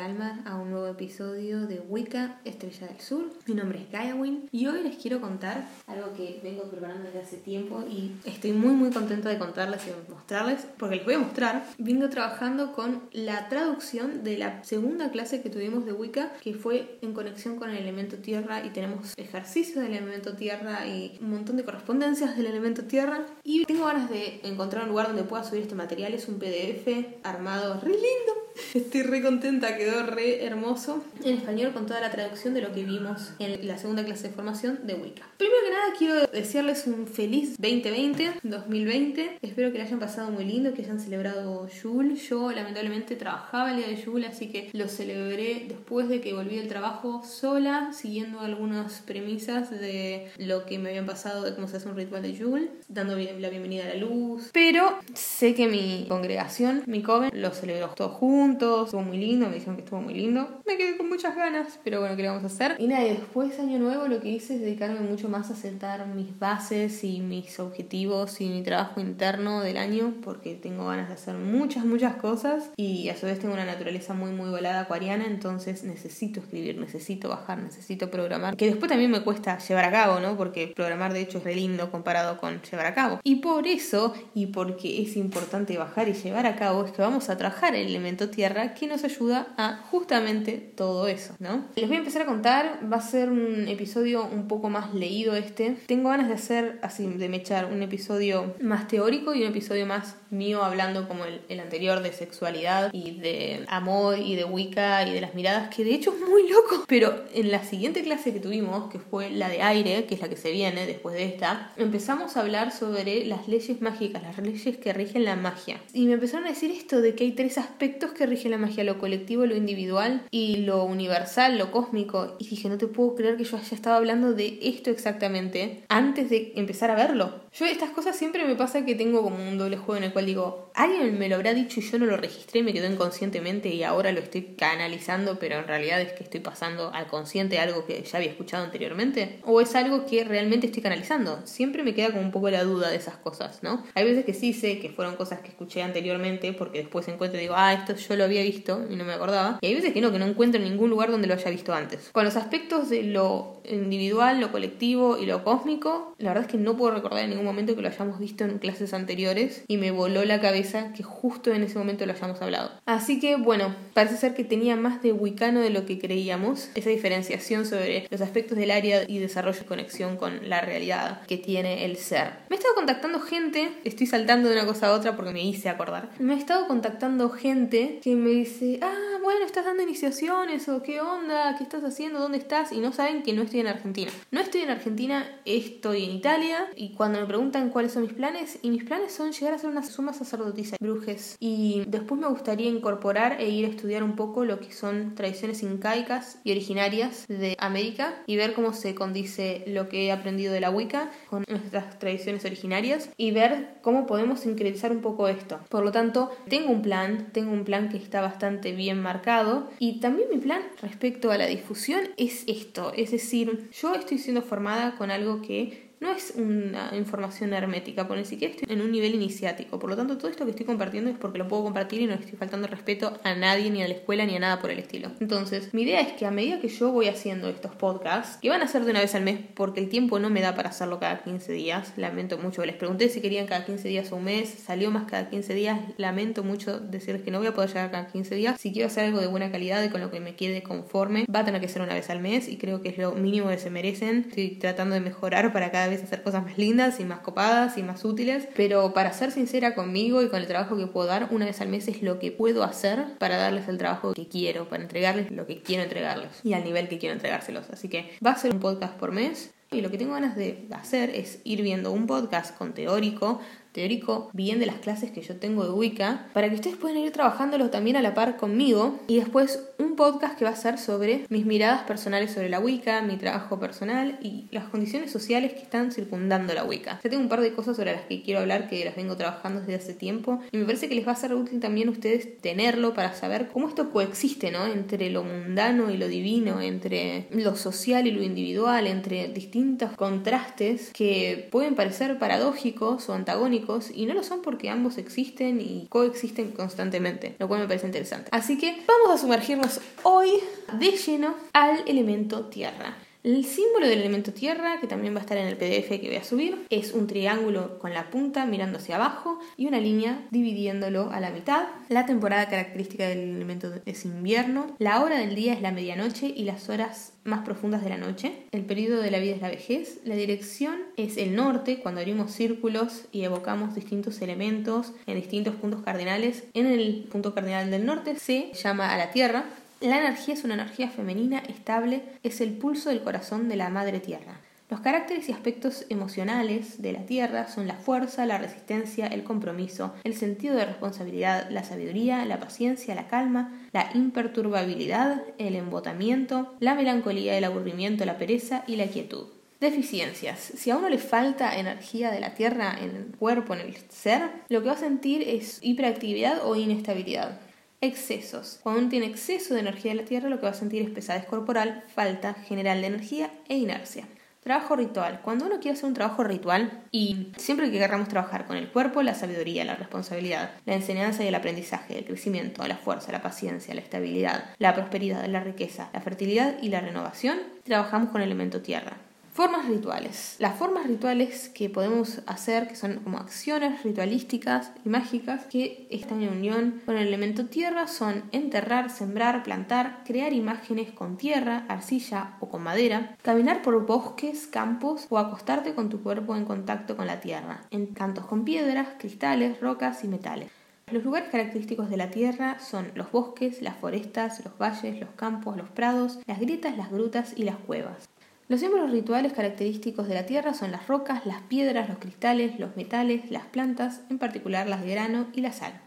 alma a un nuevo episodio de Wicca, Estrella del Sur. Mi nombre es Gaiawin y hoy les quiero contar algo que vengo preparando desde hace tiempo y estoy muy muy contenta de contarles y mostrarles porque les voy a mostrar. Vengo trabajando con la traducción de la segunda clase que tuvimos de Wicca que fue en conexión con el elemento tierra y tenemos ejercicios del elemento tierra y un montón de correspondencias del elemento tierra y tengo ganas de encontrar un lugar donde pueda subir este material. Es un PDF armado re lindo Estoy re contenta, quedó re hermoso en español con toda la traducción de lo que vimos en la segunda clase de formación de Wicca. Primero que nada quiero desearles un feliz 2020, 2020. Espero que lo hayan pasado muy lindo, que hayan celebrado Yule. Yo lamentablemente trabajaba el día de Yule, así que lo celebré después de que volví del trabajo sola, siguiendo algunas premisas de lo que me habían pasado de cómo se hace un ritual de Yule, dando la bienvenida a la luz. Pero sé que mi congregación, mi coven, lo celebró todo juntos estuvo muy lindo, me dijeron que estuvo muy lindo. Me quedé con muchas ganas, pero bueno, ¿qué le vamos a hacer? Y nada, después año nuevo lo que hice es dedicarme mucho más a sentar mis bases y mis objetivos y mi trabajo interno del año, porque tengo ganas de hacer muchas, muchas cosas y a su vez tengo una naturaleza muy, muy volada acuariana, entonces necesito escribir, necesito bajar, necesito programar, que después también me cuesta llevar a cabo, ¿no? Porque programar de hecho es re lindo comparado con llevar a cabo. Y por eso, y porque es importante bajar y llevar a cabo, es que vamos a trabajar el elemento tierra que nos ayuda a justamente todo eso, ¿no? Les voy a empezar a contar, va a ser un episodio un poco más leído este. Tengo ganas de hacer, así, de mechar un episodio más teórico y un episodio más mío hablando como el, anterior de sexualidad y de amor y de Wicca y de las miradas, que de hecho es muy loco. Pero en la siguiente clase que tuvimos, que fue la de aire, que es la que se viene después de esta, empezamos a hablar sobre las leyes mágicas, las leyes que rigen la magia. Y me empezaron a decir esto de que hay tres aspectos que que rige la magia, lo colectivo, lo individual y lo universal, lo cósmico. Y dije, no te puedo creer que yo haya estado hablando de esto exactamente antes de empezar a verlo. Yo estas cosas siempre me pasa que tengo como un doble juego en el cual digo, alguien me lo habrá dicho y yo no lo registré, me quedó inconscientemente y ahora lo estoy canalizando, pero en realidad es que estoy pasando al consciente algo que ya había escuchado anteriormente. O es algo que realmente estoy canalizando. Siempre me queda como un poco la duda de esas cosas, ¿no? Hay veces que sí sé que fueron cosas que escuché anteriormente porque después encuentro y digo, ah, esto yo lo había visto y no me acordaba. Y hay veces que no, que no encuentro en ningún lugar donde lo haya visto antes. Con los aspectos de lo individual, lo colectivo y lo cósmico, la verdad es que no puedo recordar ningún momento que lo hayamos visto en clases anteriores y me voló la cabeza que justo en ese momento lo hayamos hablado. Así que bueno, parece ser que tenía más de wicano de lo que creíamos, esa diferenciación sobre los aspectos del área y desarrollo y conexión con la realidad que tiene el ser. Me he estado contactando gente, estoy saltando de una cosa a otra porque me hice acordar. Me he estado contactando gente que me dice, ah, bueno, estás dando iniciaciones o qué onda, qué estás haciendo, dónde estás, y no saben que no estoy en Argentina. No estoy en Argentina, estoy en Italia, y cuando me preguntan cuáles son mis planes, y mis planes son llegar a ser una suma sacerdotisa, brujes, y después me gustaría incorporar e ir a estudiar un poco lo que son tradiciones incaicas y originarias de América y ver cómo se condice lo que he aprendido de la Wicca con nuestras tradiciones originarias y ver cómo podemos sincretizar un poco esto. Por lo tanto, tengo un plan, tengo un plan que está bastante bien marcado. Y también mi plan respecto a la difusión es esto, es decir, yo estoy siendo formada con algo que no es una información hermética, por ni siquiera estoy en un nivel iniciático. Por lo tanto, todo esto que estoy compartiendo es porque lo puedo compartir y no estoy faltando respeto a nadie, ni a la escuela, ni a nada por el estilo. Entonces, mi idea es que a medida que yo voy haciendo estos podcasts, que van a ser de una vez al mes, porque el tiempo no me da para hacerlo cada 15 días, lamento mucho, les pregunté si querían cada 15 días o un mes, salió más cada 15 días, lamento mucho decirles que no voy a poder llegar cada 15 días. Si quiero hacer algo de buena calidad y con lo que me quede conforme, va a tener que ser una vez al mes y creo que es lo mínimo que se merecen. Estoy tratando de mejorar para cada hacer cosas más lindas y más copadas y más útiles, pero para ser sincera conmigo y con el trabajo que puedo dar, una vez al mes es lo que puedo hacer para darles el trabajo que quiero, para entregarles lo que quiero entregarles y al nivel que quiero entregárselos. Así que va a ser un podcast por mes. Y lo que tengo ganas de hacer es ir viendo un podcast con teórico teórico bien de las clases que yo tengo de Wicca, para que ustedes puedan ir trabajándolo también a la par conmigo y después un podcast que va a ser sobre mis miradas personales sobre la Wicca, mi trabajo personal y las condiciones sociales que están circundando la Wicca. Ya tengo un par de cosas sobre las que quiero hablar que las vengo trabajando desde hace tiempo y me parece que les va a ser útil también a ustedes tenerlo para saber cómo esto coexiste, ¿no? Entre lo mundano y lo divino, entre lo social y lo individual, entre distintos contrastes que pueden parecer paradójicos o antagónicos y no lo son porque ambos existen y coexisten constantemente, lo cual me parece interesante. Así que vamos a sumergirnos hoy de lleno al elemento tierra. El símbolo del elemento tierra, que también va a estar en el PDF que voy a subir, es un triángulo con la punta mirando hacia abajo y una línea dividiéndolo a la mitad. La temporada característica del elemento es invierno. La hora del día es la medianoche y las horas más profundas de la noche. El periodo de la vida es la vejez. La dirección es el norte, cuando abrimos círculos y evocamos distintos elementos en distintos puntos cardinales. En el punto cardinal del norte se llama a la tierra. La energía es una energía femenina estable, es el pulso del corazón de la madre tierra. Los caracteres y aspectos emocionales de la tierra son la fuerza, la resistencia, el compromiso, el sentido de responsabilidad, la sabiduría, la paciencia, la calma, la imperturbabilidad, el embotamiento, la melancolía, el aburrimiento, la pereza y la quietud. Deficiencias. Si a uno le falta energía de la tierra en el cuerpo, en el ser, lo que va a sentir es hiperactividad o inestabilidad. Excesos. Cuando uno tiene exceso de energía de la Tierra, lo que va a sentir es pesadez corporal, falta general de energía e inercia. Trabajo ritual. Cuando uno quiere hacer un trabajo ritual, y siempre que queramos trabajar con el cuerpo, la sabiduría, la responsabilidad, la enseñanza y el aprendizaje, el crecimiento, la fuerza, la paciencia, la estabilidad, la prosperidad, la riqueza, la fertilidad y la renovación, trabajamos con el elemento tierra. Formas rituales. Las formas rituales que podemos hacer, que son como acciones ritualísticas y mágicas que están en unión con el elemento tierra, son enterrar, sembrar, plantar, crear imágenes con tierra, arcilla o con madera, caminar por bosques, campos o acostarte con tu cuerpo en contacto con la tierra, en cantos con piedras, cristales, rocas y metales. Los lugares característicos de la Tierra son los bosques, las forestas, los valles, los campos, los prados, las grietas, las grutas y las cuevas. Los símbolos rituales característicos de la Tierra son las rocas, las piedras, los cristales, los metales, las plantas, en particular las de grano y la sal.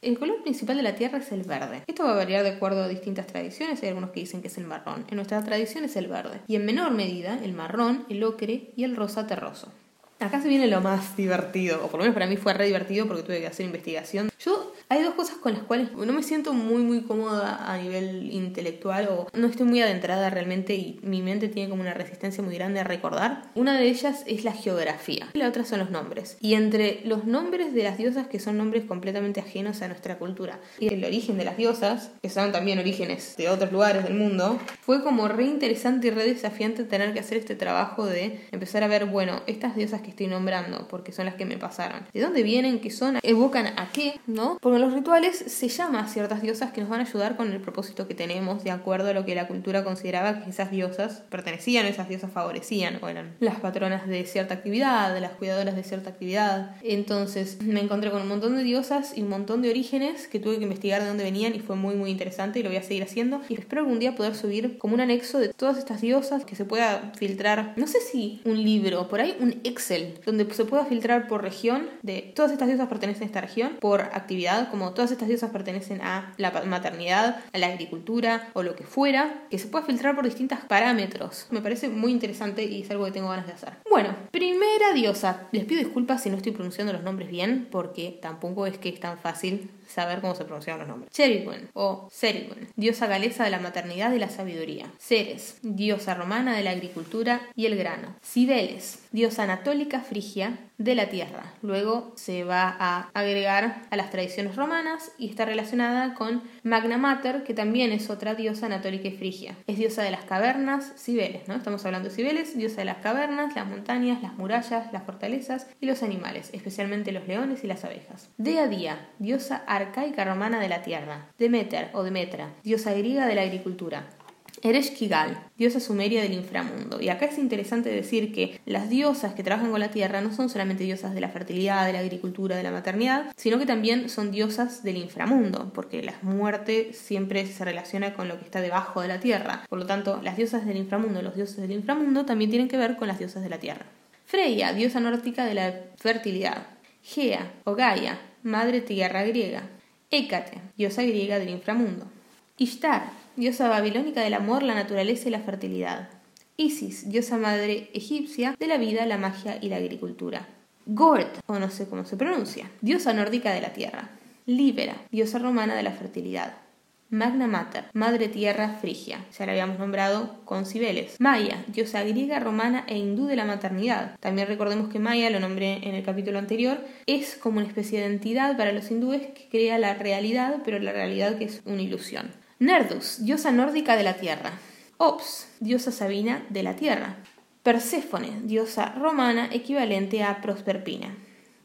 El color principal de la Tierra es el verde. Esto va a variar de acuerdo a distintas tradiciones. Hay algunos que dicen que es el marrón. En nuestra tradición es el verde. Y en menor medida el marrón, el ocre y el rosa terroso. Acá se viene lo más divertido, o por lo menos para mí fue re divertido porque tuve que hacer investigación. Yo hay dos cosas con las cuales no me siento muy muy cómoda a nivel intelectual o no estoy muy adentrada realmente y mi mente tiene como una resistencia muy grande a recordar. Una de ellas es la geografía y la otra son los nombres. Y entre los nombres de las diosas que son nombres completamente ajenos a nuestra cultura y el origen de las diosas, que son también orígenes de otros lugares del mundo, fue como re interesante y re desafiante tener que hacer este trabajo de empezar a ver, bueno, estas diosas que estoy nombrando, porque son las que me pasaron, ¿de dónde vienen? ¿Qué son? ¿Evocan a qué? ¿No? los rituales se llama a ciertas diosas que nos van a ayudar con el propósito que tenemos, de acuerdo a lo que la cultura consideraba que esas diosas pertenecían, esas diosas favorecían, o eran las patronas de cierta actividad, las cuidadoras de cierta actividad. Entonces me encontré con un montón de diosas y un montón de orígenes que tuve que investigar de dónde venían y fue muy muy interesante y lo voy a seguir haciendo. Y espero algún día poder subir como un anexo de todas estas diosas que se pueda filtrar, no sé si un libro, por ahí un Excel, donde se pueda filtrar por región de todas estas diosas pertenecen a esta región, por actividad como todas estas diosas pertenecen a la maternidad, a la agricultura o lo que fuera, que se pueda filtrar por distintos parámetros. Me parece muy interesante y es algo que tengo ganas de hacer. Bueno, primera diosa. Les pido disculpas si no estoy pronunciando los nombres bien, porque tampoco es que es tan fácil saber cómo se pronuncian los nombres. Cherigwen o Cerigwen, diosa galesa de la maternidad y la sabiduría. Ceres, diosa romana de la agricultura y el grano. Cibeles, diosa anatólica frigia de la tierra. Luego se va a agregar a las tradiciones romanas y está relacionada con Magna Mater, que también es otra diosa anatólica y frigia. Es diosa de las cavernas, Cibeles, ¿no? Estamos hablando de Cibeles, diosa de las cavernas, las montañas, las murallas, las fortalezas y los animales, especialmente los leones y las abejas. Dea Día, diosa arcaica romana de la tierra. Demeter o Demetra, diosa griega de la agricultura. Ereshkigal, diosa sumeria del inframundo. Y acá es interesante decir que las diosas que trabajan con la tierra no son solamente diosas de la fertilidad, de la agricultura, de la maternidad, sino que también son diosas del inframundo, porque la muerte siempre se relaciona con lo que está debajo de la tierra. Por lo tanto, las diosas del inframundo los dioses del inframundo también tienen que ver con las diosas de la tierra. Freya, diosa nórdica de la fertilidad. Gea o Gaia, madre tierra griega. Hécate, diosa griega del inframundo. Ishtar, diosa babilónica del amor, la naturaleza y la fertilidad. Isis, diosa madre egipcia de la vida, la magia y la agricultura. Gord, o no sé cómo se pronuncia, diosa nórdica de la tierra. Libera, diosa romana de la fertilidad. Magna Mater, Madre Tierra Frigia, ya la habíamos nombrado con Cibeles. Maya, diosa griega, romana e hindú de la maternidad. También recordemos que Maya, lo nombré en el capítulo anterior, es como una especie de entidad para los hindúes que crea la realidad, pero la realidad que es una ilusión. Nerdus, diosa nórdica de la tierra. Ops, diosa sabina de la tierra. Perséfone, diosa romana equivalente a Prosperpina.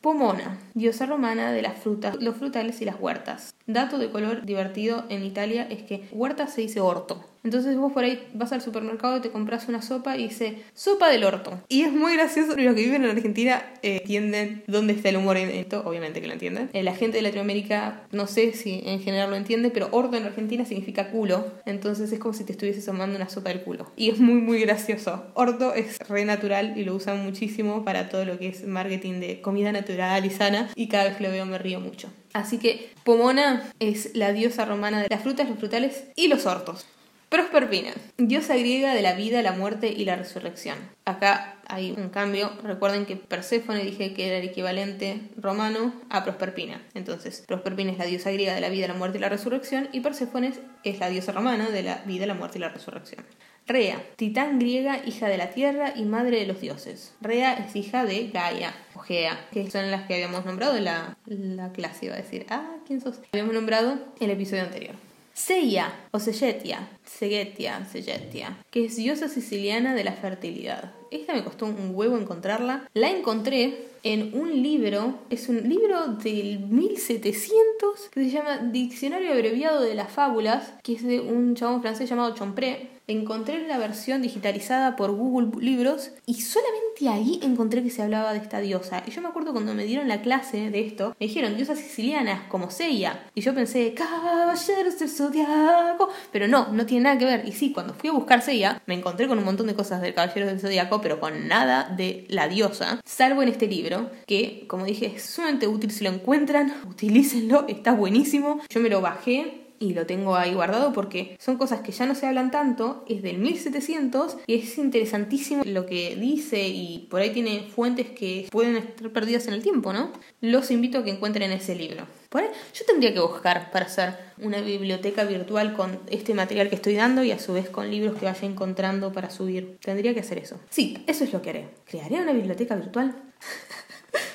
Pomona, diosa romana de las frutas, los frutales y las huertas. Dato de color divertido en Italia es que huerta se dice orto. Entonces vos por ahí vas al supermercado y te compras una sopa y dice sopa del orto. Y es muy gracioso. Los que viven en Argentina eh, entienden dónde está el humor en esto, obviamente que lo entienden. Eh, la gente de Latinoamérica no sé si en general lo entiende, pero orto en Argentina significa culo. Entonces es como si te estuvieses tomando una sopa del culo. Y es muy muy gracioso. Orto es re natural y lo usan muchísimo para todo lo que es marketing de comida natural y sana. Y cada vez que lo veo me río mucho. Así que Pomona es la diosa romana de las frutas, los frutales y los hortos. Prosperpina, diosa griega de la vida, la muerte y la resurrección. Acá hay un cambio. Recuerden que Perséfone dije que era el equivalente romano a Prosperpina. Entonces, Prosperpina es la diosa griega de la vida, la muerte y la resurrección y Perséfone es la diosa romana de la vida, la muerte y la resurrección. Rea, titán griega, hija de la tierra y madre de los dioses. Rea es hija de Gaia o Gea, que son las que habíamos nombrado en la, la clase. Iba a decir, ah, ¿quién sos? Habíamos nombrado en el episodio anterior. Seia o Segetia, Segetia, Segetia, que es diosa siciliana de la fertilidad. Esta me costó un huevo encontrarla. La encontré en un libro, es un libro del 1700 que se llama Diccionario Abreviado de las Fábulas, que es de un chabón francés llamado Chompré, encontré la versión digitalizada por Google Libros y solamente ahí encontré que se hablaba de esta diosa. Y yo me acuerdo cuando me dieron la clase de esto, me dijeron diosas sicilianas como Seiya. Y yo pensé, caballeros del zodiaco. Pero no, no tiene nada que ver. Y sí, cuando fui a buscar Seiya, me encontré con un montón de cosas del caballeros del zodiaco, pero con nada de la diosa. Salvo en este libro, que como dije es sumamente útil si lo encuentran, utilícenlo, está buenísimo. Yo me lo bajé y lo tengo ahí guardado porque son cosas que ya no se hablan tanto, es del 1700 y es interesantísimo lo que dice y por ahí tiene fuentes que pueden estar perdidas en el tiempo, ¿no? Los invito a que encuentren ese libro. Por yo tendría que buscar para hacer una biblioteca virtual con este material que estoy dando y a su vez con libros que vaya encontrando para subir. Tendría que hacer eso. Sí, eso es lo que haré. ¿Crearé una biblioteca virtual?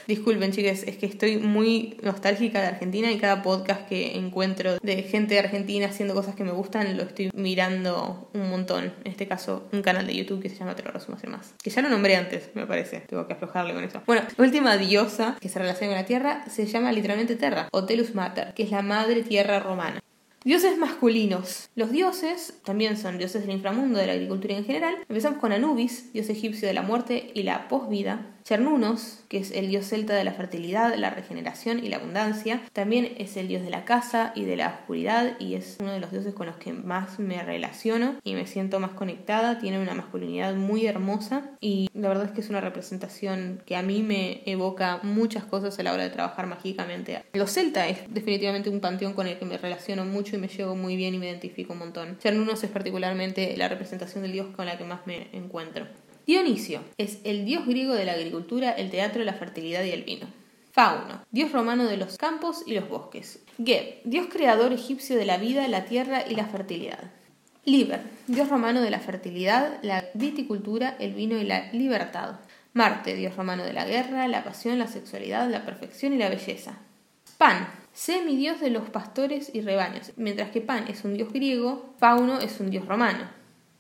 Disculpen, chicas, es que estoy muy nostálgica de Argentina y cada podcast que encuentro de gente de Argentina haciendo cosas que me gustan lo estoy mirando un montón. En este caso, un canal de YouTube que se llama Te más. Que ya lo nombré antes, me parece. Tengo que aflojarle con eso. Bueno, la última diosa que se relaciona con la Tierra se llama literalmente Terra, o Telus Mater, que es la madre tierra romana. Dioses masculinos. Los dioses también son dioses del inframundo, de la agricultura en general. Empezamos con Anubis, dios egipcio de la muerte y la posvida. Chernunos, que es el dios celta de la fertilidad, la regeneración y la abundancia. También es el dios de la casa y de la oscuridad y es uno de los dioses con los que más me relaciono y me siento más conectada. Tiene una masculinidad muy hermosa y la verdad es que es una representación que a mí me evoca muchas cosas a la hora de trabajar mágicamente. Los celta es definitivamente un panteón con el que me relaciono mucho y me llevo muy bien y me identifico un montón. Chernunos es particularmente la representación del dios con la que más me encuentro. Dionisio es el dios griego de la agricultura, el teatro, la fertilidad y el vino. Fauno, dios romano de los campos y los bosques. Geb, dios creador egipcio de la vida, la tierra y la fertilidad. Liber, dios romano de la fertilidad, la viticultura, el vino y la libertad. Marte, dios romano de la guerra, la pasión, la sexualidad, la perfección y la belleza. Pan, semidios de los pastores y rebaños. Mientras que Pan es un dios griego, Fauno es un dios romano.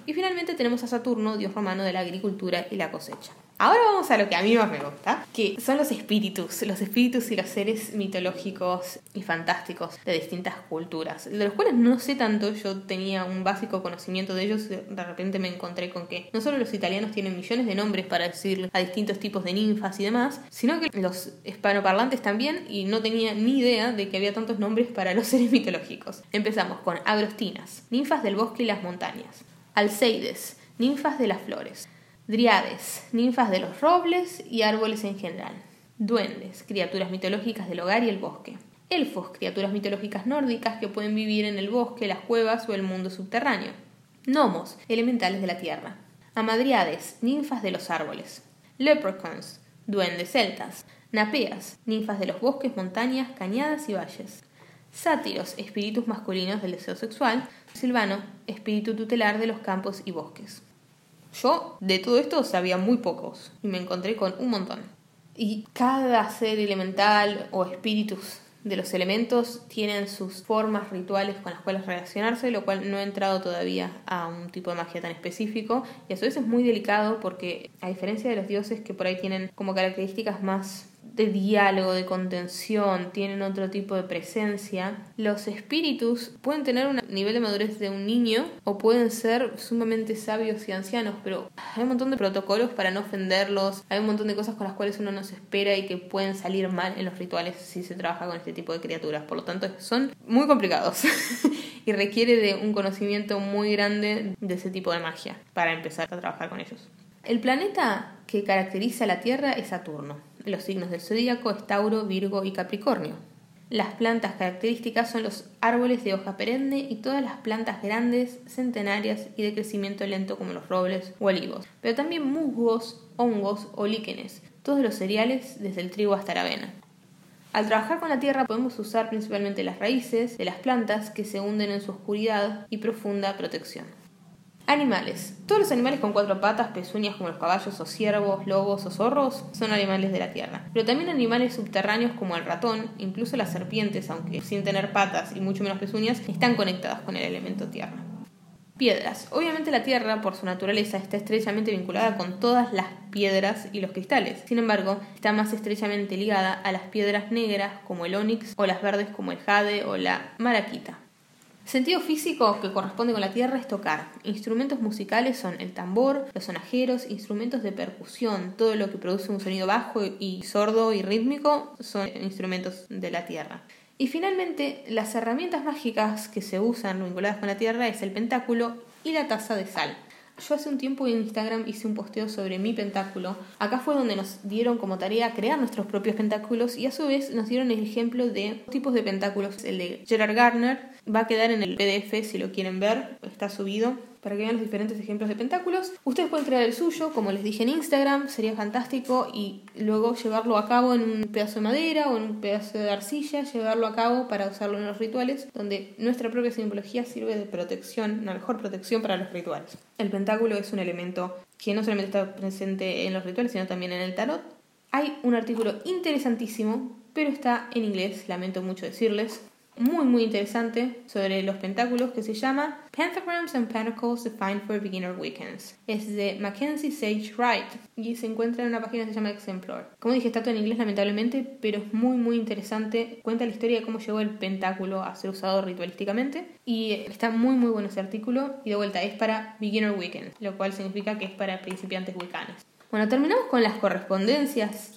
Y finalmente tenemos a Saturno, dios romano de la agricultura y la cosecha. Ahora vamos a lo que a mí más me gusta, que son los espíritus, los espíritus y los seres mitológicos y fantásticos de distintas culturas, de los cuales no sé tanto, yo tenía un básico conocimiento de ellos, de repente me encontré con que no solo los italianos tienen millones de nombres para decir a distintos tipos de ninfas y demás, sino que los hispanoparlantes también, y no tenía ni idea de que había tantos nombres para los seres mitológicos. Empezamos con agrostinas, ninfas del bosque y las montañas. Alceides, ninfas de las flores. Driades, ninfas de los robles y árboles en general. Duendes, criaturas mitológicas del hogar y el bosque. Elfos, criaturas mitológicas nórdicas que pueden vivir en el bosque, las cuevas o el mundo subterráneo. Gnomos, elementales de la tierra. Amadriades, ninfas de los árboles. Leprechauns, duendes celtas. Napeas, ninfas de los bosques, montañas, cañadas y valles. Sátiros, espíritus masculinos del deseo sexual. Silvano, espíritu tutelar de los campos y bosques. Yo de todo esto sabía muy pocos y me encontré con un montón. Y cada ser elemental o espíritus de los elementos tienen sus formas rituales con las cuales relacionarse, lo cual no he entrado todavía a un tipo de magia tan específico. Y a su vez es muy delicado porque, a diferencia de los dioses que por ahí tienen como características más de diálogo, de contención, tienen otro tipo de presencia. Los espíritus pueden tener un nivel de madurez de un niño o pueden ser sumamente sabios y ancianos, pero hay un montón de protocolos para no ofenderlos, hay un montón de cosas con las cuales uno no se espera y que pueden salir mal en los rituales si se trabaja con este tipo de criaturas. Por lo tanto, son muy complicados y requiere de un conocimiento muy grande de ese tipo de magia para empezar a trabajar con ellos. El planeta que caracteriza a la Tierra es Saturno. Los signos del zodíaco es Tauro, Virgo y Capricornio. Las plantas características son los árboles de hoja perenne y todas las plantas grandes, centenarias y de crecimiento lento como los robles o olivos, pero también musgos, hongos o líquenes, todos los cereales desde el trigo hasta la avena. Al trabajar con la tierra podemos usar principalmente las raíces de las plantas que se hunden en su oscuridad y profunda protección. Animales. Todos los animales con cuatro patas, pezuñas como los caballos o ciervos, lobos o zorros son animales de la tierra. Pero también animales subterráneos como el ratón, incluso las serpientes, aunque sin tener patas y mucho menos pezuñas, están conectadas con el elemento tierra. Piedras. Obviamente la tierra, por su naturaleza, está estrechamente vinculada con todas las piedras y los cristales. Sin embargo, está más estrechamente ligada a las piedras negras como el ónix o las verdes como el jade o la maraquita. Sentido físico que corresponde con la tierra es tocar. Instrumentos musicales son el tambor, los sonajeros, instrumentos de percusión, todo lo que produce un sonido bajo y sordo y rítmico son instrumentos de la tierra. Y finalmente, las herramientas mágicas que se usan vinculadas con la tierra es el pentáculo y la taza de sal. Yo hace un tiempo en Instagram hice un posteo sobre mi pentáculo. Acá fue donde nos dieron como tarea crear nuestros propios pentáculos y a su vez nos dieron el ejemplo de tipos de pentáculos. El de Gerard Garner va a quedar en el PDF si lo quieren ver, está subido para que vean los diferentes ejemplos de pentáculos. Ustedes pueden crear el suyo, como les dije en Instagram, sería fantástico y luego llevarlo a cabo en un pedazo de madera o en un pedazo de arcilla, llevarlo a cabo para usarlo en los rituales, donde nuestra propia simbología sirve de protección, una mejor protección para los rituales. El pentáculo es un elemento que no solamente está presente en los rituales, sino también en el tarot. Hay un artículo interesantísimo, pero está en inglés, lamento mucho decirles, muy muy interesante sobre los pentáculos que se llama Pentagrams and Pentacles Defined for Beginner Weekends. Es de Mackenzie Sage Wright y se encuentra en una página que se llama Exemplar. Como dije, está todo en inglés lamentablemente, pero es muy muy interesante. Cuenta la historia de cómo llegó el pentáculo a ser usado ritualísticamente y está muy muy bueno ese artículo y de vuelta es para Beginner Weekend, lo cual significa que es para principiantes wicanes. Bueno, terminamos con las correspondencias.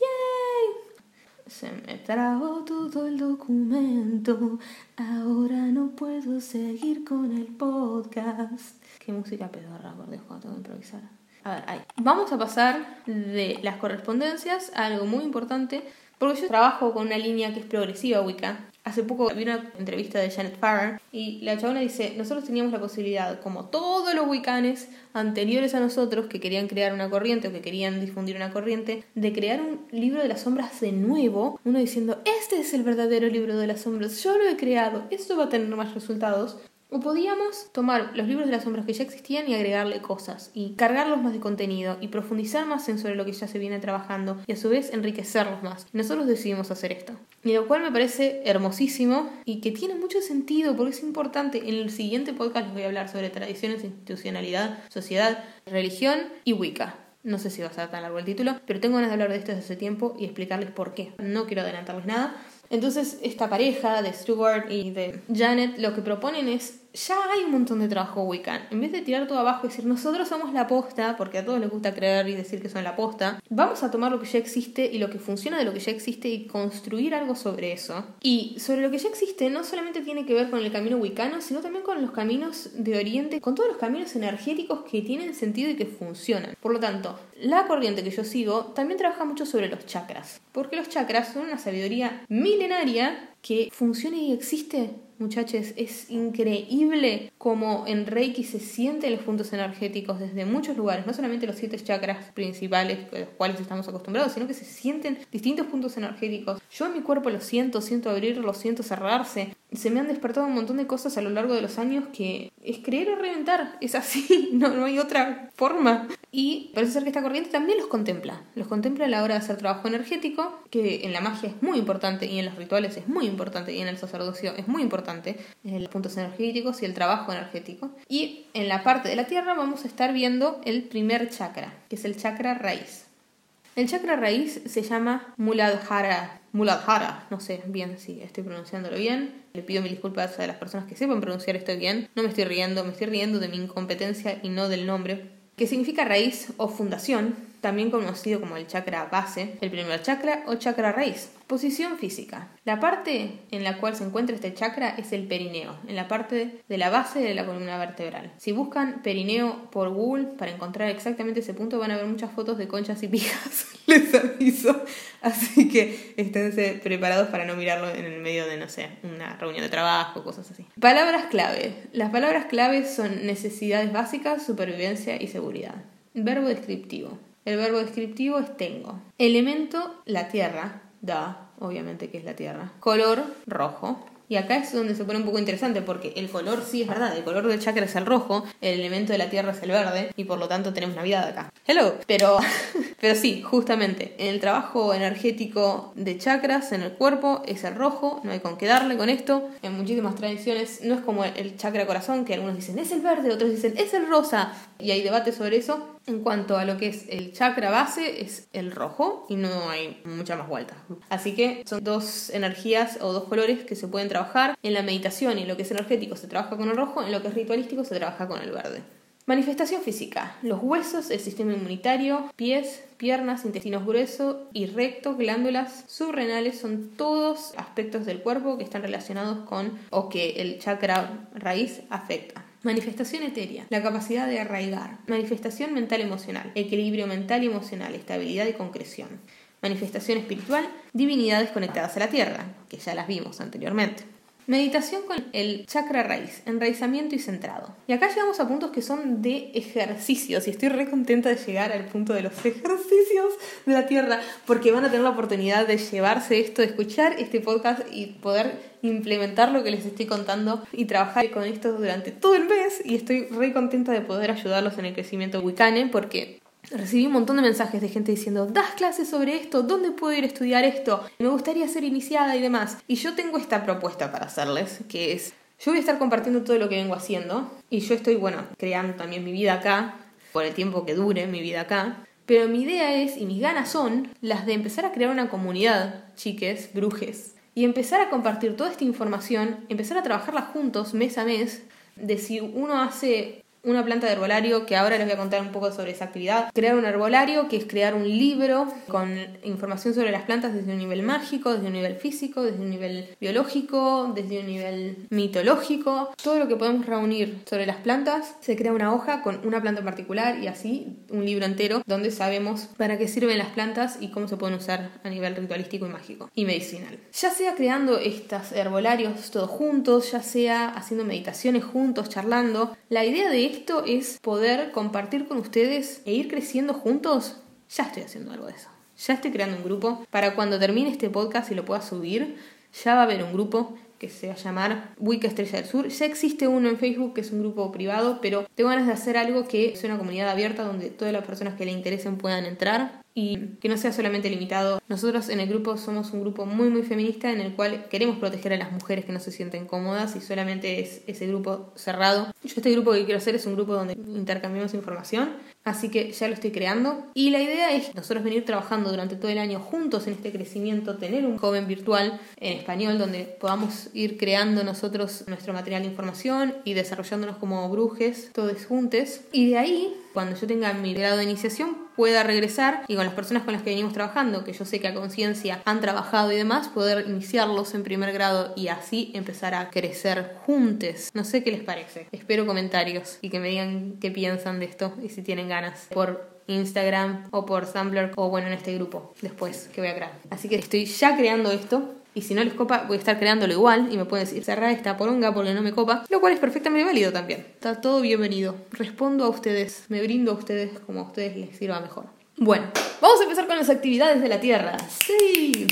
Se me trajo todo el documento. Ahora no puedo seguir con el podcast. Qué música pedorra, por Dios, cuando tengo que improvisar. A ver, ahí. Vamos a pasar de las correspondencias a algo muy importante. Porque yo trabajo con una línea que es progresiva Wicca Hace poco vi una entrevista de Janet Farrer y la chabona dice, nosotros teníamos la posibilidad, como todos los wicanes anteriores a nosotros que querían crear una corriente o que querían difundir una corriente, de crear un libro de las sombras de nuevo, uno diciendo, este es el verdadero libro de las sombras, yo lo he creado, esto va a tener más resultados, o podíamos tomar los libros de las sombras que ya existían y agregarle cosas, y cargarlos más de contenido, y profundizar más en sobre lo que ya se viene trabajando, y a su vez enriquecerlos más. Y nosotros decidimos hacer esto. Y lo cual me parece hermosísimo y que tiene mucho sentido porque es importante. En el siguiente podcast les voy a hablar sobre tradiciones, institucionalidad, sociedad, religión y Wicca. No sé si va a ser tan largo el título, pero tengo ganas de hablar de esto desde hace tiempo y explicarles por qué. No quiero adelantarles nada. Entonces, esta pareja de Stuart y de Janet lo que proponen es ya hay un montón de trabajo Wiccan. En vez de tirar todo abajo y decir nosotros somos la posta, porque a todos les gusta creer y decir que son la posta, vamos a tomar lo que ya existe y lo que funciona de lo que ya existe y construir algo sobre eso. Y sobre lo que ya existe no solamente tiene que ver con el camino wicano, sino también con los caminos de Oriente, con todos los caminos energéticos que tienen sentido y que funcionan. Por lo tanto, la corriente que yo sigo también trabaja mucho sobre los chakras, porque los chakras son una sabiduría milenaria que funciona y existe Muchachos, es increíble como en Reiki se sienten los puntos energéticos desde muchos lugares, no solamente los siete chakras principales a los cuales estamos acostumbrados, sino que se sienten distintos puntos energéticos. Yo en mi cuerpo lo siento, siento abrirlo, siento cerrarse. Se me han despertado un montón de cosas a lo largo de los años que es creer o reventar, es así, no, no hay otra forma. Y parece ser que esta corriente también los contempla, los contempla a la hora de hacer trabajo energético, que en la magia es muy importante y en los rituales es muy importante y en el sacerdocio es muy importante, en los puntos energéticos y el trabajo energético. Y en la parte de la tierra vamos a estar viendo el primer chakra, que es el chakra raíz. El chakra raíz se llama Muladhara, Muladhara, no sé bien si estoy pronunciándolo bien. Le pido mil disculpas a las personas que sepan pronunciar esto bien. No me estoy riendo, me estoy riendo de mi incompetencia y no del nombre, que significa raíz o fundación, también conocido como el chakra base, el primer chakra o chakra raíz. Posición física. La parte en la cual se encuentra este chakra es el perineo, en la parte de la base de la columna vertebral. Si buscan perineo por Google para encontrar exactamente ese punto van a ver muchas fotos de conchas y pijas, les aviso. Así que esténse preparados para no mirarlo en el medio de, no sé, una reunión de trabajo, cosas así. Palabras clave. Las palabras clave son necesidades básicas, supervivencia y seguridad. Verbo descriptivo. El verbo descriptivo es tengo. Elemento, la tierra. Da, obviamente que es la tierra. Color, rojo. Y acá es donde se pone un poco interesante porque el color sí es verdad, el color del chakra es el rojo, el elemento de la tierra es el verde y por lo tanto tenemos Navidad acá. Hello, pero pero sí, justamente en el trabajo energético de chakras en el cuerpo es el rojo, no hay con qué darle con esto. En muchísimas tradiciones no es como el chakra corazón que algunos dicen es el verde, otros dicen es el rosa y hay debate sobre eso. En cuanto a lo que es el chakra base, es el rojo y no hay mucha más vuelta. Así que son dos energías o dos colores que se pueden trabajar. En la meditación y lo que es energético se trabaja con el rojo, en lo que es ritualístico se trabaja con el verde. Manifestación física. Los huesos, el sistema inmunitario, pies, piernas, intestinos grueso y recto, glándulas subrenales son todos aspectos del cuerpo que están relacionados con o que el chakra raíz afecta. Manifestación etérea, la capacidad de arraigar. Manifestación mental emocional, equilibrio mental y emocional, estabilidad y concreción. Manifestación espiritual, divinidades conectadas a la tierra, que ya las vimos anteriormente. Meditación con el chakra raíz, enraizamiento y centrado. Y acá llegamos a puntos que son de ejercicios y estoy re contenta de llegar al punto de los ejercicios de la Tierra porque van a tener la oportunidad de llevarse esto, de escuchar este podcast y poder implementar lo que les estoy contando y trabajar con esto durante todo el mes y estoy re contenta de poder ayudarlos en el crecimiento Wicane porque Recibí un montón de mensajes de gente diciendo, das clases sobre esto, ¿dónde puedo ir a estudiar esto? Me gustaría ser iniciada y demás. Y yo tengo esta propuesta para hacerles, que es, yo voy a estar compartiendo todo lo que vengo haciendo y yo estoy, bueno, creando también mi vida acá, por el tiempo que dure mi vida acá. Pero mi idea es, y mis ganas son, las de empezar a crear una comunidad, chiques, brujes, y empezar a compartir toda esta información, empezar a trabajarla juntos mes a mes, de si uno hace una planta de herbolario que ahora les voy a contar un poco sobre esa actividad. Crear un herbolario que es crear un libro con información sobre las plantas desde un nivel mágico, desde un nivel físico, desde un nivel biológico, desde un nivel mitológico. Todo lo que podemos reunir sobre las plantas se crea una hoja con una planta particular y así un libro entero donde sabemos para qué sirven las plantas y cómo se pueden usar a nivel ritualístico y mágico y medicinal. Ya sea creando estos herbolarios todos juntos, ya sea haciendo meditaciones juntos, charlando, la idea de esto es poder compartir con ustedes e ir creciendo juntos, ya estoy haciendo algo de eso. Ya estoy creando un grupo para cuando termine este podcast y lo pueda subir, ya va a haber un grupo que se va a llamar Wicca Estrella del Sur. Ya existe uno en Facebook que es un grupo privado, pero tengo ganas de hacer algo que sea una comunidad abierta donde todas las personas que le interesen puedan entrar y que no sea solamente limitado. Nosotros en el grupo somos un grupo muy muy feminista en el cual queremos proteger a las mujeres que no se sienten cómodas y solamente es ese grupo cerrado. Yo este grupo que quiero hacer es un grupo donde intercambiamos información, así que ya lo estoy creando y la idea es nosotros venir trabajando durante todo el año juntos en este crecimiento, tener un joven virtual en español donde podamos ir creando nosotros nuestro material de información y desarrollándonos como brujes, todos juntos y de ahí cuando yo tenga mi grado de iniciación pueda regresar y con las personas con las que venimos trabajando, que yo sé que a conciencia han trabajado y demás, poder iniciarlos en primer grado y así empezar a crecer juntos. No sé qué les parece. Espero comentarios y que me digan qué piensan de esto y si tienen ganas por Instagram o por Tumblr o bueno en este grupo después que voy a crear. Así que estoy ya creando esto Y si no les copa, voy a estar creándolo igual y me pueden decir, cerrar esta poronga porque no me copa, lo cual es perfectamente válido también. Está todo bienvenido. Respondo a ustedes, me brindo a ustedes como a ustedes les sirva mejor. Bueno, vamos a empezar con las actividades de la Tierra. Sí.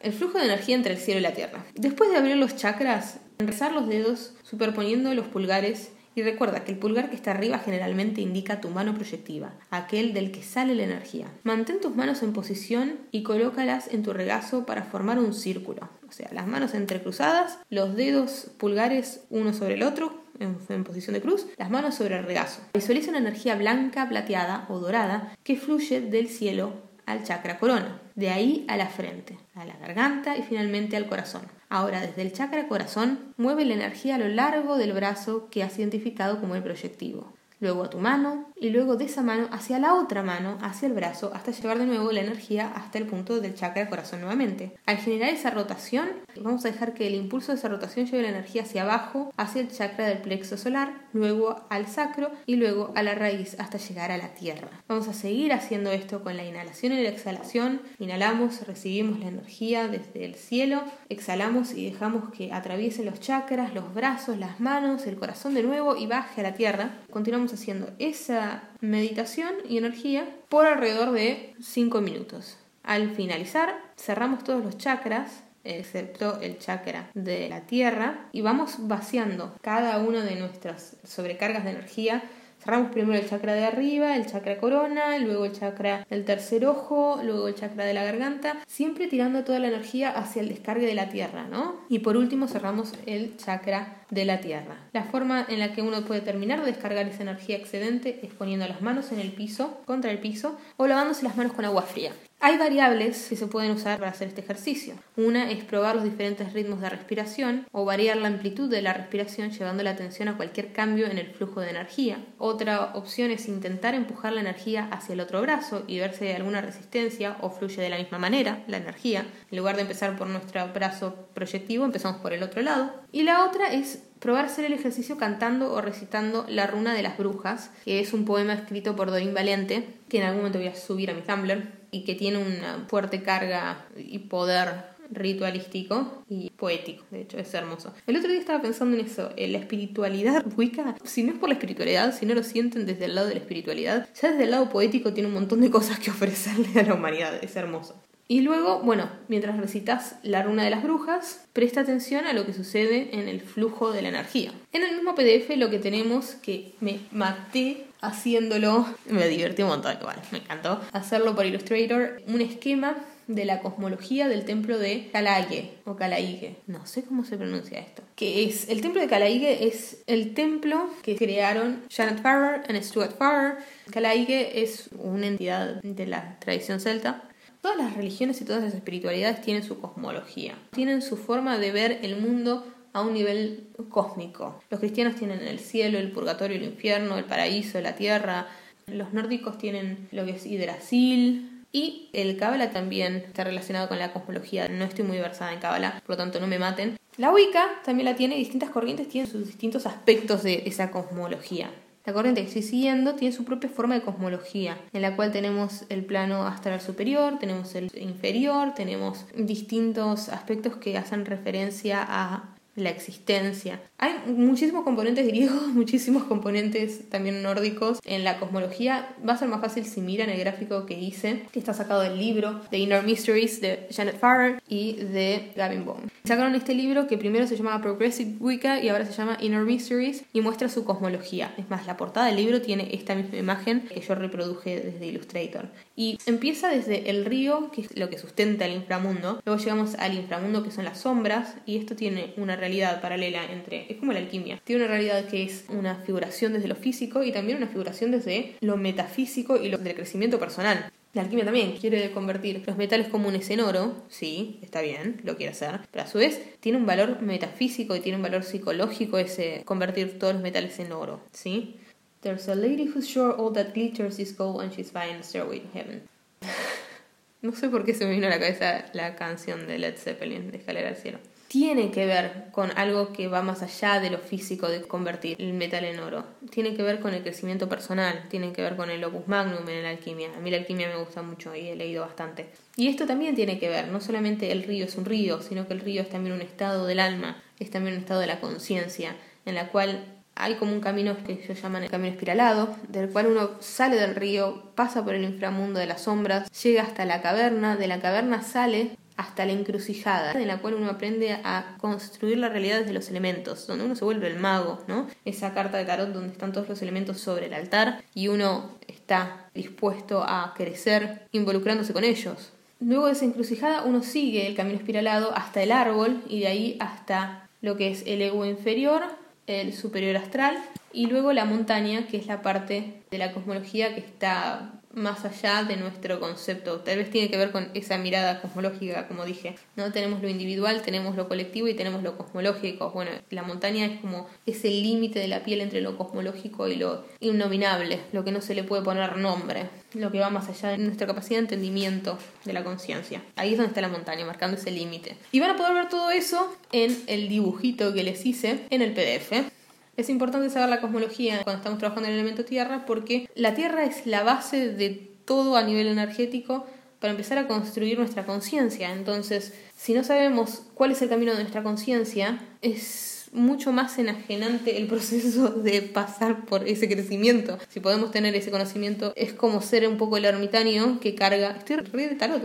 El flujo de energía entre el cielo y la Tierra. Después de abrir los chakras, enrezar los dedos superponiendo los pulgares y recuerda que el pulgar que está arriba generalmente indica tu mano proyectiva, aquel del que sale la energía. Mantén tus manos en posición y colócalas en tu regazo para formar un círculo. O sea, las manos entrecruzadas, los dedos pulgares uno sobre el otro, en, posición de cruz, las manos sobre el regazo. Visualiza una energía blanca, plateada o dorada que fluye del cielo al chakra corona, de ahí a la frente, a la garganta y finalmente al corazón. Ahora, desde el chakra corazón, mueve la energía a lo largo del brazo que has identificado como el proyectivo luego a tu mano y luego de esa mano hacia la otra mano, hacia el brazo, hasta llevar de nuevo la energía hasta el punto del chakra corazón nuevamente. Al generar esa rotación, vamos a dejar que el impulso de esa rotación lleve la energía hacia abajo, hacia el chakra del plexo solar, luego al sacro y luego a la raíz hasta llegar a la tierra. Vamos a seguir haciendo esto con la inhalación y la exhalación. Inhalamos, recibimos la energía desde el cielo, exhalamos y dejamos que atraviese los chakras, los brazos, las manos, el corazón de nuevo y baje a la tierra. Continuamos haciendo esa meditación y energía por alrededor de 5 minutos. Al finalizar, cerramos todos los chakras, excepto el chakra de la tierra, y vamos vaciando cada una de nuestras sobrecargas de energía Cerramos primero el chakra de arriba, el chakra corona, luego el chakra del tercer ojo, luego el chakra de la garganta, siempre tirando toda la energía hacia el descargue de la tierra, ¿no? Y por último cerramos el chakra de la tierra. La forma en la que uno puede terminar de descargar esa energía excedente es poniendo las manos en el piso, contra el piso, o lavándose las manos con agua fría. Hay variables que se pueden usar para hacer este ejercicio. Una es probar los diferentes ritmos de respiración o variar la amplitud de la respiración llevando la atención a cualquier cambio en el flujo de energía. Otra opción es intentar empujar la energía hacia el otro brazo y ver si hay alguna resistencia o fluye de la misma manera la energía. En lugar de empezar por nuestro brazo proyectivo, empezamos por el otro lado. Y la otra es probar hacer el ejercicio cantando o recitando La runa de las brujas, que es un poema escrito por Dorin Valente, que en algún momento voy a subir a mi Tumblr y que tiene una fuerte carga y poder ritualístico y poético, de hecho es hermoso. El otro día estaba pensando en eso, en la espiritualidad wicca, si no es por la espiritualidad, si no lo sienten desde el lado de la espiritualidad, ya desde el lado poético tiene un montón de cosas que ofrecerle a la humanidad, es hermoso. Y luego, bueno, mientras recitas la runa de las brujas, presta atención a lo que sucede en el flujo de la energía. En el mismo PDF lo que tenemos, que me maté haciéndolo, me divertí un montón, me encantó, hacerlo por Illustrator, un esquema de la cosmología del templo de Kalaige o Kalaige, no sé cómo se pronuncia esto, que es el templo de Kalaige es el templo que crearon Janet Farrer y Stuart Farrer. Kalaige es una entidad de la tradición celta. Todas las religiones y todas las espiritualidades tienen su cosmología, tienen su forma de ver el mundo a un nivel cósmico. Los cristianos tienen el cielo, el purgatorio, el infierno, el paraíso, la tierra. Los nórdicos tienen lo que es Hidrasil. Y el Kabbalah también está relacionado con la cosmología. No estoy muy versada en Kabbalah, por lo tanto no me maten. La Wicca también la tiene, distintas corrientes tienen sus distintos aspectos de esa cosmología. La corriente que estoy siguiendo tiene su propia forma de cosmología, en la cual tenemos el plano astral superior, tenemos el inferior, tenemos distintos aspectos que hacen referencia a la existencia. Hay muchísimos componentes griegos, muchísimos componentes también nórdicos en la cosmología. Va a ser más fácil si miran el gráfico que hice, que está sacado del libro The Inner Mysteries de Janet Farrer y de Gavin Bone. Sacaron este libro que primero se llamaba Progressive Wicca y ahora se llama Inner Mysteries y muestra su cosmología. Es más, la portada del libro tiene esta misma imagen que yo reproduje desde Illustrator. Y empieza desde el río, que es lo que sustenta el inframundo. Luego llegamos al inframundo, que son las sombras, y esto tiene una realidad paralela entre. Es como la alquimia. Tiene una realidad que es una figuración desde lo físico y también una figuración desde lo metafísico y lo del crecimiento personal. La alquimia también quiere convertir los metales comunes en oro, sí, está bien, lo quiere hacer, pero a su vez tiene un valor metafísico y tiene un valor psicológico ese convertir todos los metales en oro, ¿sí? There's a lady who's sure all that glitters is gold and she's buying a stairway to heaven. no sé por qué se me vino a la cabeza la canción de Led Zeppelin, de Escalera al Cielo. Tiene que ver con algo que va más allá de lo físico de convertir el metal en oro. Tiene que ver con el crecimiento personal, tiene que ver con el opus magnum en la alquimia. A mí la alquimia me gusta mucho y he leído bastante. Y esto también tiene que ver, no solamente el río es un río, sino que el río es también un estado del alma, es también un estado de la conciencia, en la cual hay como un camino que ellos llaman el camino espiralado, del cual uno sale del río, pasa por el inframundo de las sombras, llega hasta la caverna, de la caverna sale hasta la encrucijada, en la cual uno aprende a construir la realidad desde los elementos, donde uno se vuelve el mago, ¿no? Esa carta de tarot donde están todos los elementos sobre el altar y uno está dispuesto a crecer involucrándose con ellos. Luego de esa encrucijada uno sigue el camino espiralado hasta el árbol y de ahí hasta lo que es el ego inferior, el superior astral y luego la montaña, que es la parte de la cosmología que está más allá de nuestro concepto. Tal vez tiene que ver con esa mirada cosmológica, como dije. No tenemos lo individual, tenemos lo colectivo y tenemos lo cosmológico. Bueno, la montaña es como ese límite de la piel entre lo cosmológico y lo innominable, lo que no se le puede poner nombre, lo que va más allá de nuestra capacidad de entendimiento de la conciencia. Ahí es donde está la montaña, marcando ese límite. Y van a poder ver todo eso en el dibujito que les hice en el PDF. Es importante saber la cosmología cuando estamos trabajando en el elemento tierra porque la tierra es la base de todo a nivel energético para empezar a construir nuestra conciencia. Entonces, si no sabemos cuál es el camino de nuestra conciencia, es mucho más enajenante el proceso de pasar por ese crecimiento. Si podemos tener ese conocimiento, es como ser un poco el ermitaño que carga. Estoy re de tarot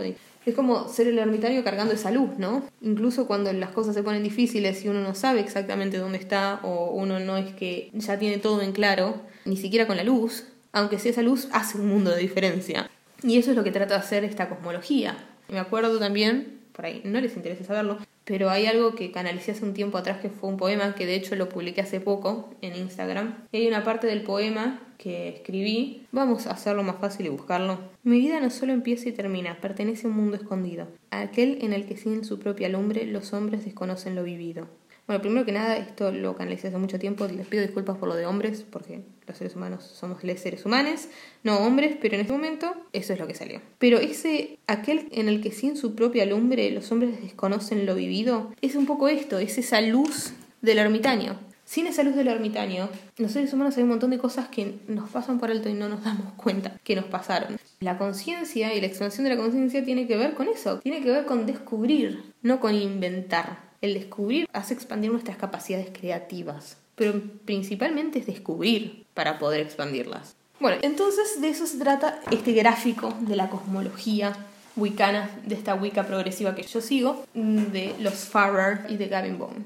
es como ser el ermitaño cargando esa luz, ¿no? Incluso cuando las cosas se ponen difíciles y uno no sabe exactamente dónde está o uno no es que ya tiene todo en claro, ni siquiera con la luz, aunque si esa luz hace un mundo de diferencia. Y eso es lo que trata de hacer esta cosmología. Me acuerdo también, por ahí no les interesa saberlo, pero hay algo que canalicé hace un tiempo atrás que fue un poema que de hecho lo publiqué hace poco en Instagram. Y hay una parte del poema que escribí. Vamos a hacerlo más fácil y buscarlo. Mi vida no solo empieza y termina, pertenece a un mundo escondido, aquel en el que sin su propia lumbre los hombres desconocen lo vivido. Bueno, primero que nada, esto lo canalicé hace mucho tiempo. Les pido disculpas por lo de hombres, porque los seres humanos somos les seres humanos, no hombres, pero en este momento eso es lo que salió. Pero ese, aquel en el que sin su propia lumbre los hombres desconocen lo vivido, es un poco esto, es esa luz del ermitaño. Sin esa luz del ermitaño, los seres humanos hay un montón de cosas que nos pasan por alto y no nos damos cuenta que nos pasaron. La conciencia y la expansión de la conciencia tiene que ver con eso, tiene que ver con descubrir, no con inventar. El descubrir hace expandir nuestras capacidades creativas, pero principalmente es descubrir para poder expandirlas. Bueno, entonces de eso se trata este gráfico de la cosmología wicana, de esta Wicca progresiva que yo sigo, de los Farrer y de Gavin Bone.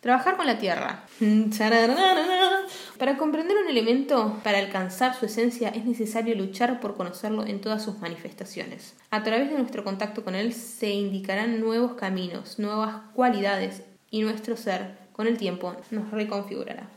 Trabajar con la Tierra. Para comprender un elemento, para alcanzar su esencia, es necesario luchar por conocerlo en todas sus manifestaciones. A través de nuestro contacto con él se indicarán nuevos caminos, nuevas cualidades y nuestro ser, con el tiempo, nos reconfigurará.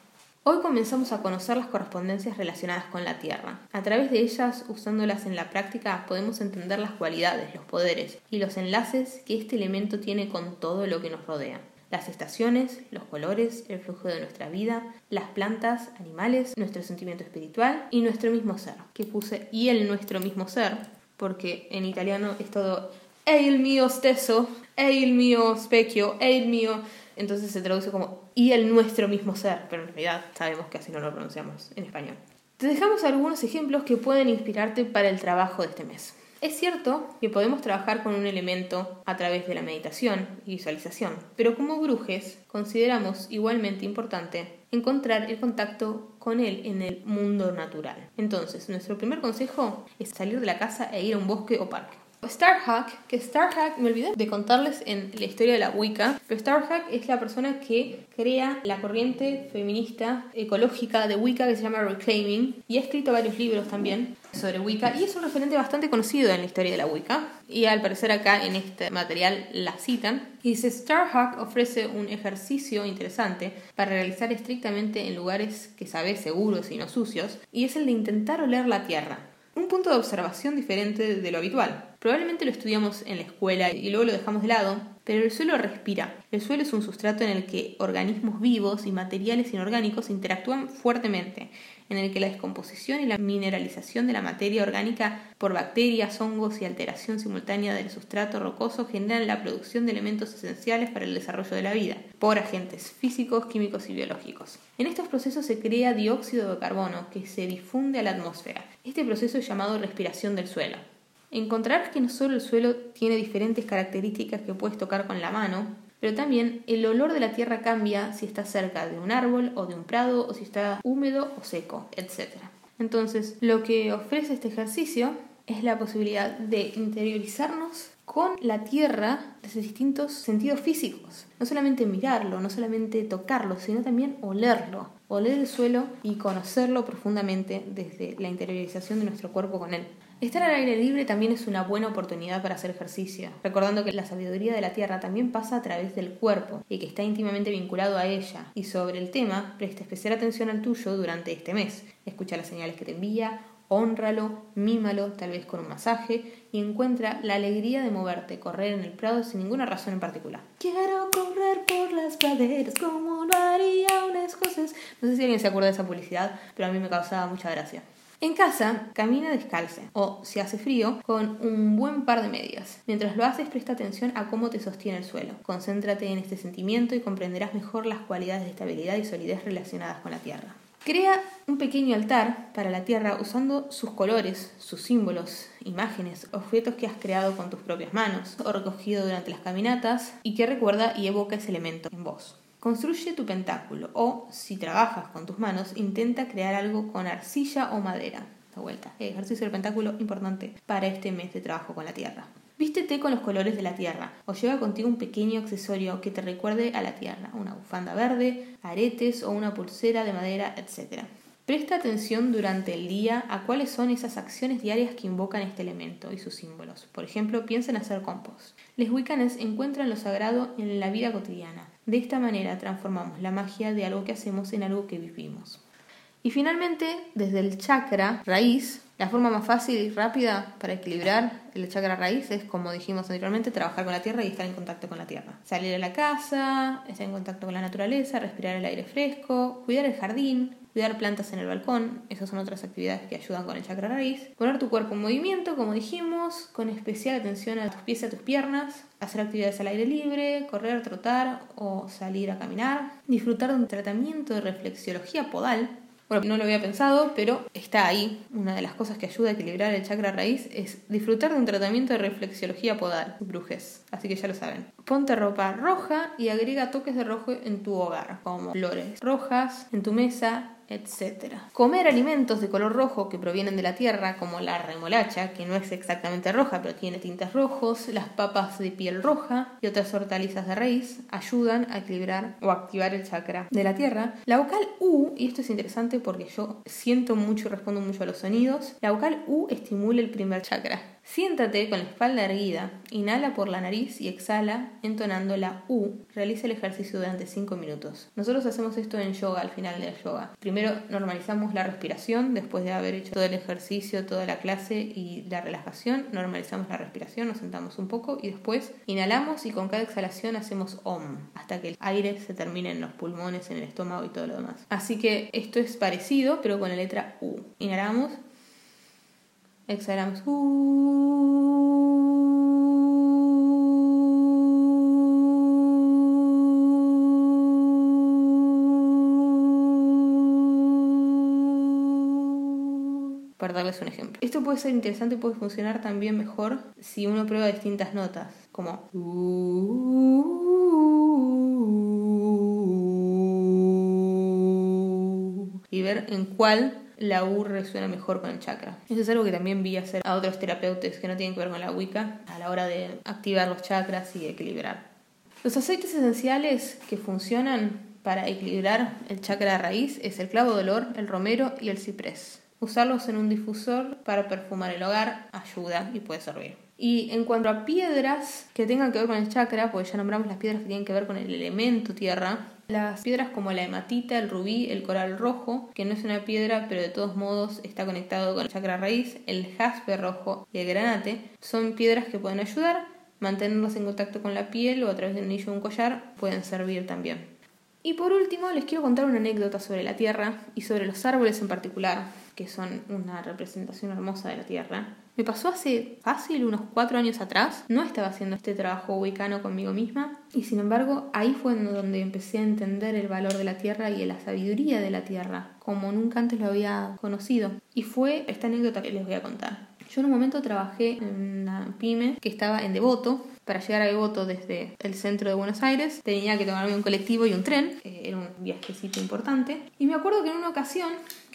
Hoy comenzamos a conocer las correspondencias relacionadas con la Tierra. A través de ellas, usándolas en la práctica, podemos entender las cualidades, los poderes y los enlaces que este elemento tiene con todo lo que nos rodea las estaciones, los colores, el flujo de nuestra vida, las plantas, animales, nuestro sentimiento espiritual y nuestro mismo ser, que puse y el nuestro mismo ser, porque en italiano es todo el mio stesso, el mio specchio, el mio, entonces se traduce como y el nuestro mismo ser, pero en realidad sabemos que así no lo pronunciamos en español. Te dejamos algunos ejemplos que pueden inspirarte para el trabajo de este mes. Es cierto que podemos trabajar con un elemento a través de la meditación y visualización, pero como brujes consideramos igualmente importante encontrar el contacto con él en el mundo natural. Entonces, nuestro primer consejo es salir de la casa e ir a un bosque o parque. Starhack, que Starhack, me olvidé de contarles en la historia de la Wicca, pero Starhack es la persona que crea la corriente feminista ecológica de Wicca que se llama Reclaiming y ha escrito varios libros también sobre Wicca y es un referente bastante conocido en la historia de la Wicca y al parecer acá en este material la citan y dice Starhack ofrece un ejercicio interesante para realizar estrictamente en lugares que sabes seguros y no sucios y es el de intentar oler la tierra un punto de observación diferente de lo habitual. Probablemente lo estudiamos en la escuela y luego lo dejamos de lado, pero el suelo respira. El suelo es un sustrato en el que organismos vivos y materiales inorgánicos interactúan fuertemente en el que la descomposición y la mineralización de la materia orgánica por bacterias, hongos y alteración simultánea del sustrato rocoso generan la producción de elementos esenciales para el desarrollo de la vida, por agentes físicos, químicos y biológicos. En estos procesos se crea dióxido de carbono que se difunde a la atmósfera. Este proceso es llamado respiración del suelo. Encontrarás que no solo el suelo tiene diferentes características que puedes tocar con la mano, pero también el olor de la tierra cambia si está cerca de un árbol o de un prado o si está húmedo o seco, etc. Entonces, lo que ofrece este ejercicio es la posibilidad de interiorizarnos con la tierra desde distintos sentidos físicos. No solamente mirarlo, no solamente tocarlo, sino también olerlo. Oler el suelo y conocerlo profundamente desde la interiorización de nuestro cuerpo con él. Estar al aire libre también es una buena oportunidad para hacer ejercicio, recordando que la sabiduría de la tierra también pasa a través del cuerpo y que está íntimamente vinculado a ella. Y sobre el tema, presta especial atención al tuyo durante este mes. Escucha las señales que te envía, honralo, mímalo, tal vez con un masaje, y encuentra la alegría de moverte, correr en el prado sin ninguna razón en particular. Quiero correr por las praderas como lo haría un escocés. No sé si alguien se acuerda de esa publicidad, pero a mí me causaba mucha gracia. En casa, camina descalce o, si hace frío, con un buen par de medias. Mientras lo haces, presta atención a cómo te sostiene el suelo. Concéntrate en este sentimiento y comprenderás mejor las cualidades de estabilidad y solidez relacionadas con la tierra. Crea un pequeño altar para la tierra usando sus colores, sus símbolos, imágenes, objetos que has creado con tus propias manos o recogido durante las caminatas y que recuerda y evoca ese elemento en vos. Construye tu pentáculo o, si trabajas con tus manos, intenta crear algo con arcilla o madera. De vuelta, el ejercicio del pentáculo importante para este mes de trabajo con la tierra. Vístete con los colores de la tierra o lleva contigo un pequeño accesorio que te recuerde a la tierra, una bufanda verde, aretes o una pulsera de madera, etc. Presta atención durante el día a cuáles son esas acciones diarias que invocan este elemento y sus símbolos. Por ejemplo, piensa en hacer compost. Les Wiccanes encuentran lo sagrado en la vida cotidiana. De esta manera transformamos la magia de algo que hacemos en algo que vivimos. Y finalmente, desde el chakra raíz, la forma más fácil y rápida para equilibrar el chakra raíz es, como dijimos anteriormente, trabajar con la tierra y estar en contacto con la tierra. Salir a la casa, estar en contacto con la naturaleza, respirar el aire fresco, cuidar el jardín, cuidar plantas en el balcón, esas son otras actividades que ayudan con el chakra raíz. Poner tu cuerpo en movimiento, como dijimos, con especial atención a tus pies y a tus piernas, hacer actividades al aire libre, correr, trotar o salir a caminar, disfrutar de un tratamiento de reflexiología podal. Bueno, no lo había pensado, pero está ahí. Una de las cosas que ayuda a equilibrar el chakra raíz es disfrutar de un tratamiento de reflexiología podal, brujes. Así que ya lo saben. Ponte ropa roja y agrega toques de rojo en tu hogar, como flores rojas en tu mesa, etc. Comer alimentos de color rojo que provienen de la tierra, como la remolacha, que no es exactamente roja, pero tiene tintes rojos, las papas de piel roja y otras hortalizas de raíz, ayudan a equilibrar o activar el chakra de la tierra. La vocal U, y esto es interesante porque yo siento mucho y respondo mucho a los sonidos, la vocal U estimula el primer chakra. Siéntate con la espalda erguida, inhala por la nariz y exhala entonando la U. Realiza el ejercicio durante 5 minutos. Nosotros hacemos esto en yoga al final del yoga. Primero normalizamos la respiración, después de haber hecho todo el ejercicio, toda la clase y la relajación, normalizamos la respiración, nos sentamos un poco y después inhalamos y con cada exhalación hacemos OM, hasta que el aire se termine en los pulmones, en el estómago y todo lo demás. Así que esto es parecido, pero con la letra U. Inhalamos Exhalamos. Para darles un ejemplo. Esto puede ser interesante y puede funcionar también mejor si uno prueba distintas notas, como y ver en cuál la U resuena mejor con el chakra. Eso es algo que también vi hacer a otros terapeutas que no tienen que ver con la Wicca a la hora de activar los chakras y equilibrar. Los aceites esenciales que funcionan para equilibrar el chakra raíz es el clavo de olor, el romero y el ciprés. Usarlos en un difusor para perfumar el hogar ayuda y puede servir. Y en cuanto a piedras que tengan que ver con el chakra, pues ya nombramos las piedras que tienen que ver con el elemento tierra, las piedras como la hematita, el rubí, el coral rojo, que no es una piedra pero de todos modos está conectado con el chakra raíz, el jaspe rojo y el granate, son piedras que pueden ayudar mantenerlos en contacto con la piel o a través del anillo de un collar pueden servir también. Y por último, les quiero contar una anécdota sobre la Tierra y sobre los árboles en particular, que son una representación hermosa de la Tierra. Me pasó hace fácil unos cuatro años atrás. No estaba haciendo este trabajo wicano conmigo misma. Y sin embargo, ahí fue donde empecé a entender el valor de la tierra y la sabiduría de la tierra, como nunca antes lo había conocido. Y fue esta anécdota que les voy a contar. Yo en un momento trabajé en una pyme que estaba en Devoto, para llegar a Devoto desde el centro de Buenos Aires tenía que tomarme un colectivo y un tren, era un viajecito importante. Y me acuerdo que en una ocasión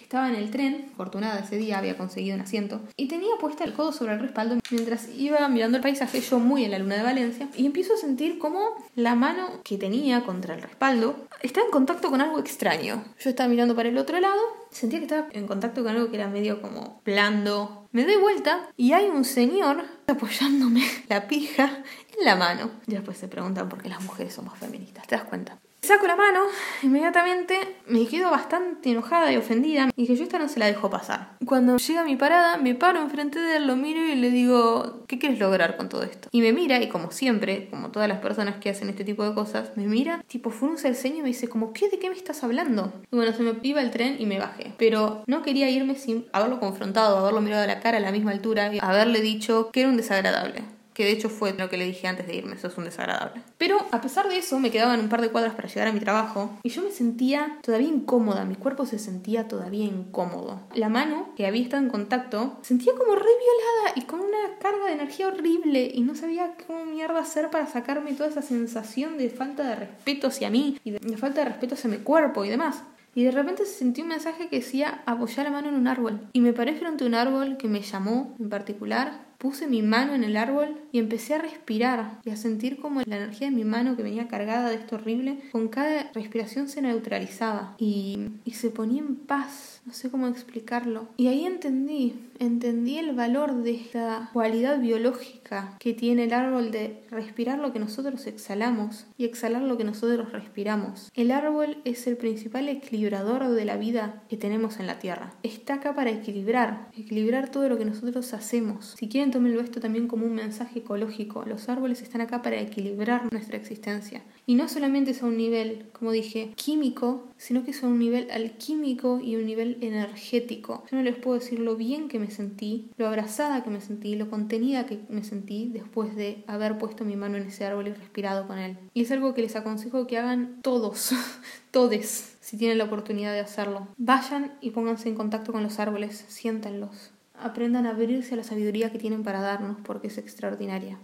estaba en el tren, afortunada ese día, había conseguido un asiento, y tenía puesta el codo sobre el respaldo mientras iba mirando el paisaje, yo muy en la luna de Valencia, y empiezo a sentir como la mano que tenía contra el respaldo estaba en contacto con algo extraño. Yo estaba mirando para el otro lado, sentía que estaba en contacto con algo que era medio como blando. Me doy vuelta y hay un señor apoyándome la pija en la mano. Y después se preguntan por qué las mujeres somos feministas, ¿te das cuenta? Saco la mano, inmediatamente me quedo bastante enojada y ofendida y que yo esta no se la dejo pasar. Cuando llega mi parada, me paro enfrente de él, lo miro y le digo, ¿qué quieres lograr con todo esto? Y me mira y como siempre, como todas las personas que hacen este tipo de cosas, me mira, tipo frunce el ceño y me dice como, ¿qué? ¿De qué me estás hablando? Y bueno, se me iba el tren y me bajé. Pero no quería irme sin haberlo confrontado, haberlo mirado a la cara a la misma altura y haberle dicho que era un desagradable que de hecho fue lo que le dije antes de irme, eso es un desagradable. Pero a pesar de eso, me quedaban un par de cuadras para llegar a mi trabajo y yo me sentía todavía incómoda, mi cuerpo se sentía todavía incómodo. La mano, que había estado en contacto, sentía como re violada y con una carga de energía horrible y no sabía cómo mierda hacer para sacarme toda esa sensación de falta de respeto hacia mí y de falta de respeto hacia mi cuerpo y demás. Y de repente sentí un mensaje que decía apoyar la mano en un árbol. Y me paré frente a un árbol que me llamó en particular Puse mi mano en el árbol y empecé a respirar y a sentir como la energía de mi mano que venía cargada de esto horrible, con cada respiración se neutralizaba y, y se ponía en paz. No sé cómo explicarlo. Y ahí entendí, entendí el valor de esta cualidad biológica que tiene el árbol de respirar lo que nosotros exhalamos y exhalar lo que nosotros respiramos. El árbol es el principal equilibrador de la vida que tenemos en la tierra. Está acá para equilibrar, equilibrar todo lo que nosotros hacemos. Si quieren tómenlo esto también como un mensaje ecológico. Los árboles están acá para equilibrar nuestra existencia. Y no solamente es a un nivel, como dije, químico, sino que es a un nivel alquímico y un nivel energético. Yo no les puedo decir lo bien que me sentí, lo abrazada que me sentí, lo contenida que me sentí después de haber puesto mi mano en ese árbol y respirado con él. Y es algo que les aconsejo que hagan todos, todes, si tienen la oportunidad de hacerlo. Vayan y pónganse en contacto con los árboles, siéntanlos. Aprendan a abrirse a la sabiduría que tienen para darnos porque es extraordinaria.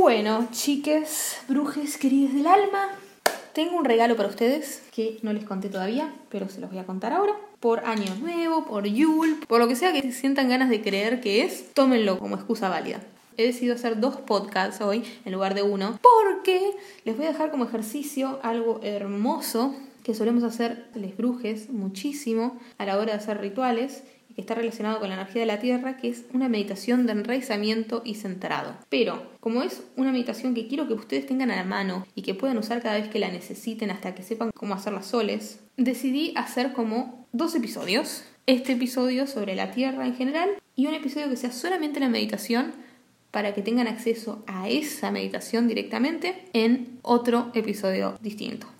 Bueno, chiques, brujes queridos del alma, tengo un regalo para ustedes que no les conté todavía, pero se los voy a contar ahora. Por Año Nuevo, por Yule, por lo que sea que sientan ganas de creer que es, tómenlo como excusa válida. He decidido hacer dos podcasts hoy en lugar de uno porque les voy a dejar como ejercicio algo hermoso que solemos hacer les brujes muchísimo a la hora de hacer rituales que está relacionado con la energía de la Tierra, que es una meditación de enraizamiento y centrado. Pero, como es una meditación que quiero que ustedes tengan a la mano y que puedan usar cada vez que la necesiten hasta que sepan cómo hacer las soles, decidí hacer como dos episodios. Este episodio sobre la Tierra en general y un episodio que sea solamente la meditación para que tengan acceso a esa meditación directamente en otro episodio distinto.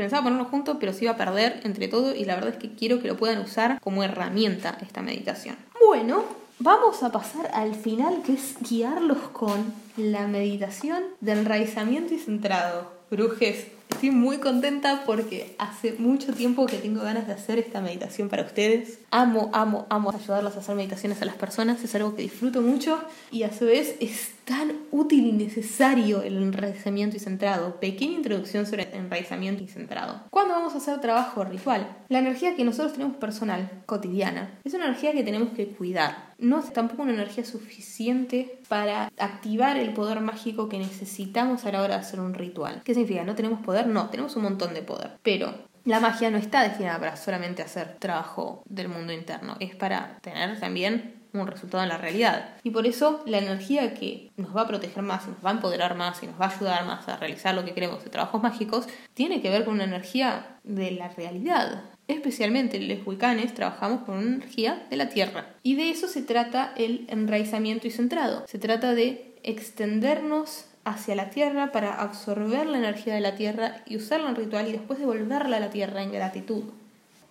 Pensaba ponerlo juntos, pero se iba a perder entre todo y la verdad es que quiero que lo puedan usar como herramienta esta meditación. Bueno, vamos a pasar al final que es guiarlos con la meditación de enraizamiento y centrado. Brujes, estoy muy contenta porque hace mucho tiempo que tengo ganas de hacer esta meditación para ustedes. Amo, amo, amo ayudarlos a hacer meditaciones a las personas, es algo que disfruto mucho y a su vez es tan útil y necesario el enraizamiento y centrado. Pequeña introducción sobre enraizamiento y centrado. ¿Cuándo vamos a hacer trabajo ritual? La energía que nosotros tenemos personal, cotidiana, es una energía que tenemos que cuidar. No es tampoco una energía suficiente para activar el poder mágico que necesitamos a la hora de hacer un ritual. ¿Qué significa? ¿No tenemos poder? No, tenemos un montón de poder. Pero la magia no está destinada para solamente hacer trabajo del mundo interno, es para tener también un resultado en la realidad. Y por eso la energía que nos va a proteger más, nos va a empoderar más y nos va a ayudar más a realizar lo que queremos de trabajos mágicos, tiene que ver con una energía de la realidad. Especialmente los wicanes trabajamos con una energía de la tierra. Y de eso se trata el enraizamiento y centrado. Se trata de extendernos hacia la tierra para absorber la energía de la tierra y usarla en ritual y después devolverla a la tierra en gratitud.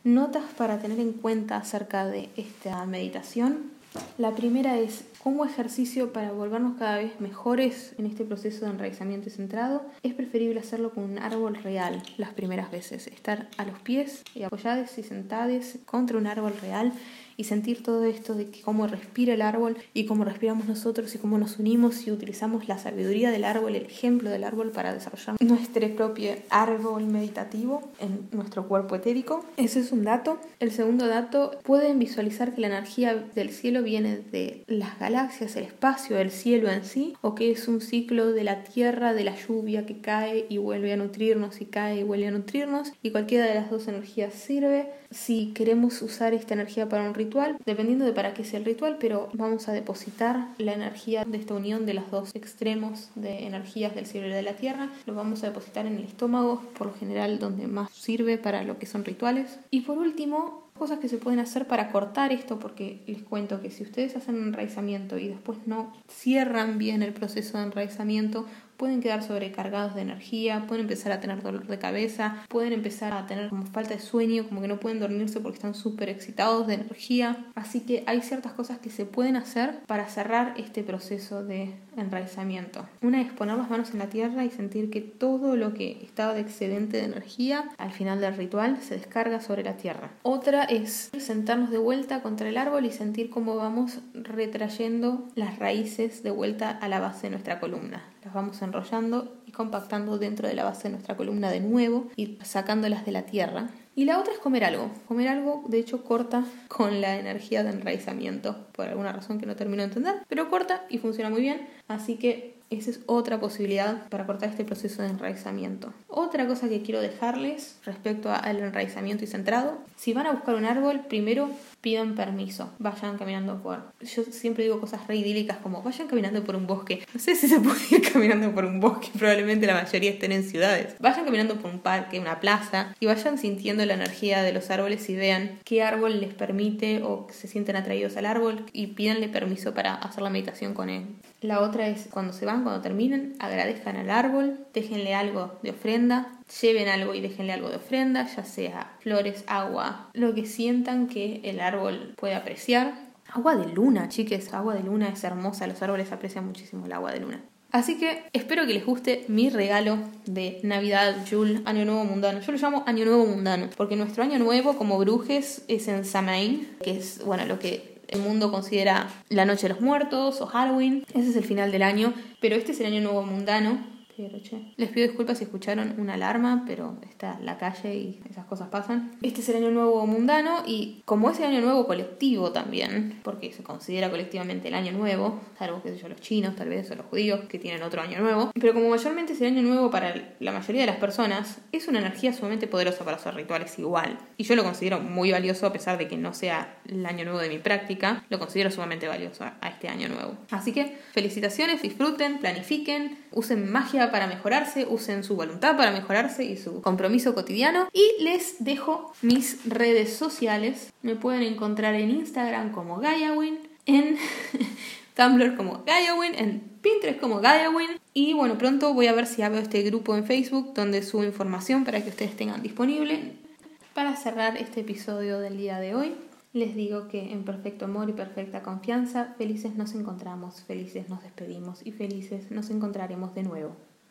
Notas para tener en cuenta acerca de esta meditación. La primera es como ejercicio para volvernos cada vez mejores en este proceso de enraizamiento centrado, es preferible hacerlo con un árbol real las primeras veces, estar a los pies y apoyados y sentados contra un árbol real y sentir todo esto de cómo respira el árbol y cómo respiramos nosotros y cómo nos unimos y utilizamos la sabiduría del árbol, el ejemplo del árbol para desarrollar nuestro propio árbol meditativo en nuestro cuerpo etérico. Ese es un dato. El segundo dato, pueden visualizar que la energía del cielo viene de las galaxias, el espacio, el cielo en sí, o que es un ciclo de la tierra, de la lluvia que cae y vuelve a nutrirnos y cae y vuelve a nutrirnos y cualquiera de las dos energías sirve. Si queremos usar esta energía para un ritual, dependiendo de para qué sea el ritual, pero vamos a depositar la energía de esta unión de los dos extremos de energías del cielo y de la tierra, lo vamos a depositar en el estómago, por lo general donde más sirve para lo que son rituales. Y por último, cosas que se pueden hacer para cortar esto, porque les cuento que si ustedes hacen un enraizamiento y después no cierran bien el proceso de enraizamiento, pueden quedar sobrecargados de energía, pueden empezar a tener dolor de cabeza, pueden empezar a tener como falta de sueño, como que no pueden dormirse porque están súper excitados de energía. Así que hay ciertas cosas que se pueden hacer para cerrar este proceso de enraizamiento. Una es poner las manos en la tierra y sentir que todo lo que estaba de excedente de energía al final del ritual se descarga sobre la tierra. Otra es sentarnos de vuelta contra el árbol y sentir cómo vamos retrayendo las raíces de vuelta a la base de nuestra columna las vamos enrollando y compactando dentro de la base de nuestra columna de nuevo y sacándolas de la tierra. Y la otra es comer algo. Comer algo, de hecho, corta con la energía de enraizamiento, por alguna razón que no termino de entender, pero corta y funciona muy bien. Así que esa es otra posibilidad para cortar este proceso de enraizamiento. Otra cosa que quiero dejarles respecto al enraizamiento y centrado, si van a buscar un árbol, primero pidan permiso, vayan caminando por... Yo siempre digo cosas re idílicas como vayan caminando por un bosque. No sé si se puede ir caminando por un bosque, probablemente la mayoría estén en ciudades. Vayan caminando por un parque, una plaza y vayan sintiendo la energía de los árboles y vean qué árbol les permite o se sienten atraídos al árbol y pídanle permiso para hacer la meditación con él. La otra es cuando se van, cuando terminen, agradezcan al árbol, déjenle algo de ofrenda, lleven algo y déjenle algo de ofrenda, ya sea flores, agua, lo que sientan que el árbol puede apreciar. Agua de luna, chiques, agua de luna es hermosa, los árboles aprecian muchísimo el agua de luna. Así que espero que les guste mi regalo de Navidad, Yule, Año Nuevo Mundano. Yo lo llamo Año Nuevo Mundano, porque nuestro Año Nuevo como brujes es en Samain, que es, bueno, lo que el mundo considera la Noche de los Muertos o Halloween. Ese es el final del año, pero este es el año nuevo mundano les pido disculpas si escucharon una alarma, pero está la calle y esas cosas pasan. Este es el año nuevo mundano y como es el año nuevo colectivo también, porque se considera colectivamente el año nuevo, salvo que yo los chinos tal vez o los judíos que tienen otro año nuevo, pero como mayormente es el año nuevo para la mayoría de las personas, es una energía sumamente poderosa para hacer rituales igual. Y yo lo considero muy valioso a pesar de que no sea el año nuevo de mi práctica, lo considero sumamente valioso a este año nuevo. Así que felicitaciones, disfruten, planifiquen, usen magia para mejorarse, usen su voluntad para mejorarse y su compromiso cotidiano. Y les dejo mis redes sociales. Me pueden encontrar en Instagram como GaiaWin, en Tumblr como GaiaWin, en Pinterest como GaiaWin. Y bueno, pronto voy a ver si abro este grupo en Facebook donde subo información para que ustedes tengan disponible. Para cerrar este episodio del día de hoy, les digo que en perfecto amor y perfecta confianza, felices nos encontramos, felices nos despedimos y felices nos encontraremos de nuevo.